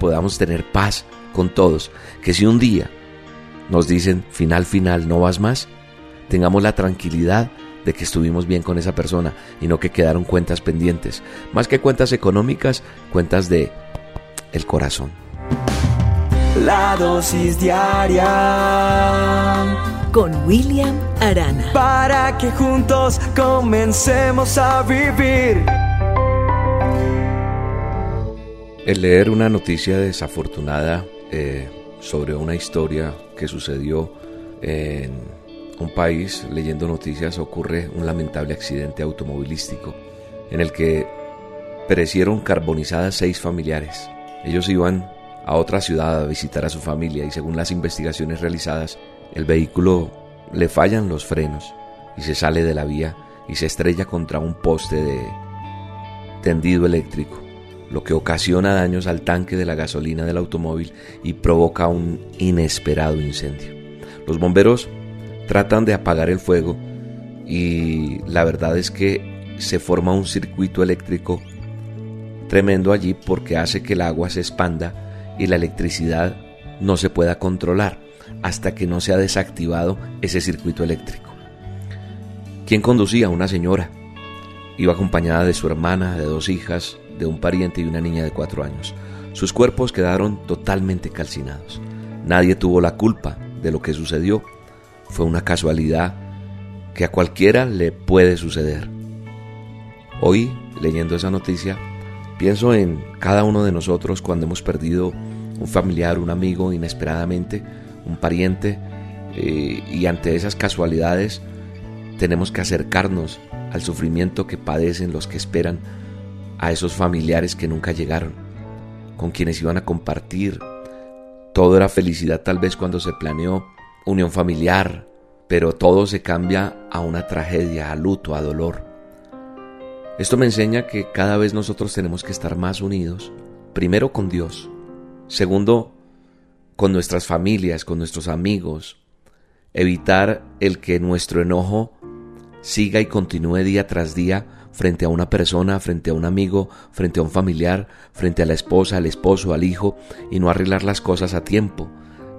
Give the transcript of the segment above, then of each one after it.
podamos tener paz con todos, que si un día nos dicen final, final, no vas más, tengamos la tranquilidad de que estuvimos bien con esa persona y no que quedaron cuentas pendientes, más que cuentas económicas, cuentas de el corazón. La dosis diaria con William Arana. Para que juntos comencemos a vivir. El leer una noticia desafortunada eh, sobre una historia que sucedió en un país, leyendo noticias, ocurre un lamentable accidente automovilístico en el que perecieron carbonizadas seis familiares. Ellos iban a otra ciudad a visitar a su familia y según las investigaciones realizadas, el vehículo le fallan los frenos y se sale de la vía y se estrella contra un poste de tendido eléctrico, lo que ocasiona daños al tanque de la gasolina del automóvil y provoca un inesperado incendio. Los bomberos tratan de apagar el fuego y la verdad es que se forma un circuito eléctrico tremendo allí porque hace que el agua se expanda y la electricidad no se pueda controlar hasta que no se ha desactivado ese circuito eléctrico. ¿Quién conducía? Una señora. Iba acompañada de su hermana, de dos hijas, de un pariente y una niña de cuatro años. Sus cuerpos quedaron totalmente calcinados. Nadie tuvo la culpa de lo que sucedió. Fue una casualidad que a cualquiera le puede suceder. Hoy, leyendo esa noticia, pienso en cada uno de nosotros cuando hemos perdido un familiar, un amigo inesperadamente, un pariente, eh, y ante esas casualidades tenemos que acercarnos al sufrimiento que padecen los que esperan a esos familiares que nunca llegaron, con quienes iban a compartir. Todo era felicidad tal vez cuando se planeó unión familiar, pero todo se cambia a una tragedia, a luto, a dolor. Esto me enseña que cada vez nosotros tenemos que estar más unidos, primero con Dios, Segundo, con nuestras familias, con nuestros amigos. Evitar el que nuestro enojo siga y continúe día tras día frente a una persona, frente a un amigo, frente a un familiar, frente a la esposa, al esposo, al hijo, y no arreglar las cosas a tiempo.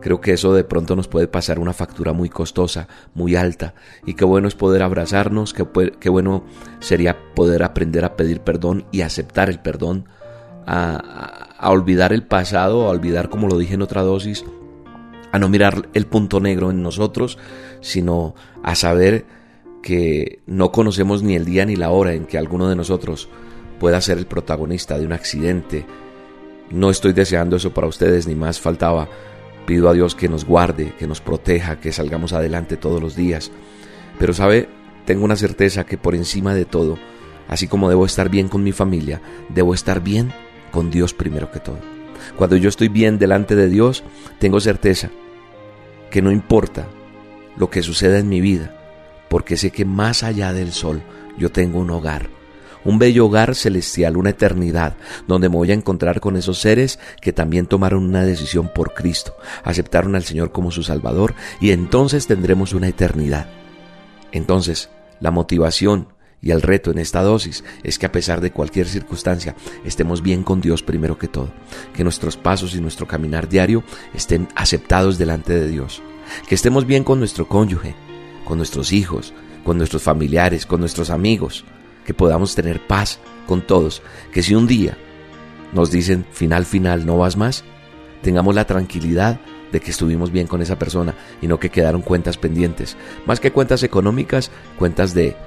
Creo que eso de pronto nos puede pasar una factura muy costosa, muy alta, y qué bueno es poder abrazarnos, qué, bueno sería poder aprender a pedir perdón y aceptar el perdón, a olvidar el pasado, a olvidar, como lo dije en otra dosis, a no mirar el punto negro en nosotros, sino a saber que no conocemos ni el día ni la hora en que alguno de nosotros pueda ser el protagonista de un accidente. No estoy deseando eso para ustedes, ni más faltaba. Pido a Dios que nos guarde, que nos proteja, que salgamos adelante todos los días. Pero sabe, tengo una certeza que por encima de todo, así como debo estar bien con mi familia, debo estar bien con Dios primero que todo. Cuando yo estoy bien delante de Dios, tengo certeza que no importa lo que suceda en mi vida, porque sé que más allá del sol yo tengo un hogar, un bello hogar celestial, una eternidad, donde me voy a encontrar con esos seres que también tomaron una decisión por Cristo, aceptaron al Señor como su Salvador y entonces tendremos una eternidad. Entonces, la motivación y el reto en esta dosis es que a pesar de cualquier circunstancia estemos bien con Dios primero que todo, que nuestros pasos y nuestro caminar diario estén aceptados delante de Dios, que estemos bien con nuestro cónyuge, con nuestros hijos, con nuestros familiares, con nuestros amigos, que podamos tener paz con todos, que si un día nos dicen final, final, no vas más, tengamos la tranquilidad de que estuvimos bien con esa persona y no que quedaron cuentas pendientes, más que cuentas económicas, cuentas de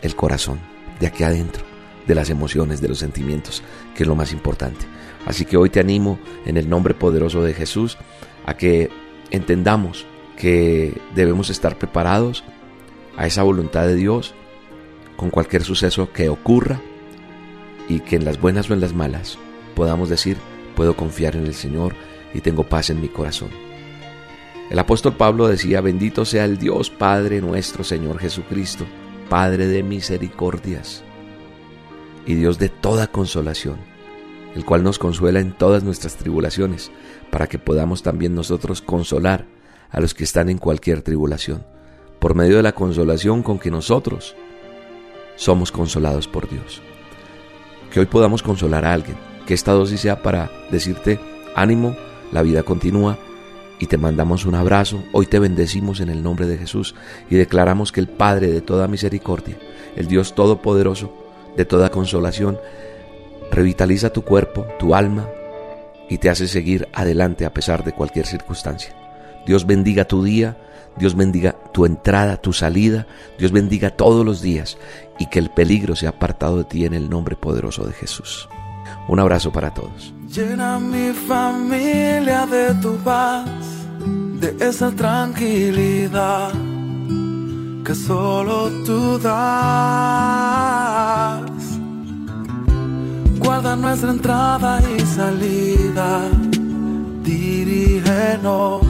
el corazón, de aquí adentro, de las emociones, de los sentimientos, que es lo más importante. Así que hoy te animo en el nombre poderoso de Jesús a que entendamos que debemos estar preparados a esa voluntad de Dios con cualquier suceso que ocurra y que en las buenas o en las malas podamos decir, puedo confiar en el Señor y tengo paz en mi corazón. El apóstol Pablo decía, bendito sea el Dios Padre nuestro Señor Jesucristo Padre de misericordias y Dios de toda consolación, el cual nos consuela en todas nuestras tribulaciones, para que podamos también nosotros consolar a los que están en cualquier tribulación, por medio de la consolación con que nosotros somos consolados por Dios. Que hoy podamos consolar a alguien, que esta dosis sea para decirte, Ánimo, la vida continúa y te mandamos un abrazo. Hoy te bendecimos en el nombre de Jesús y declaramos que el Padre de toda misericordia, el Dios todopoderoso, de toda consolación, revitaliza tu cuerpo, tu alma y te hace seguir adelante a pesar de cualquier circunstancia. Dios bendiga tu día, Dios bendiga tu entrada, tu salida, Dios bendiga todos los días y que el peligro sea apartado de ti en el nombre poderoso de Jesús. Un abrazo para todos. Llena mi familia de tu paz, de esa tranquilidad que solo tú das. Guarda nuestra entrada y salida, dirígenos en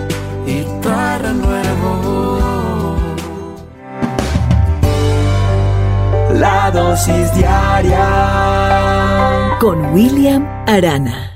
Con William Arana.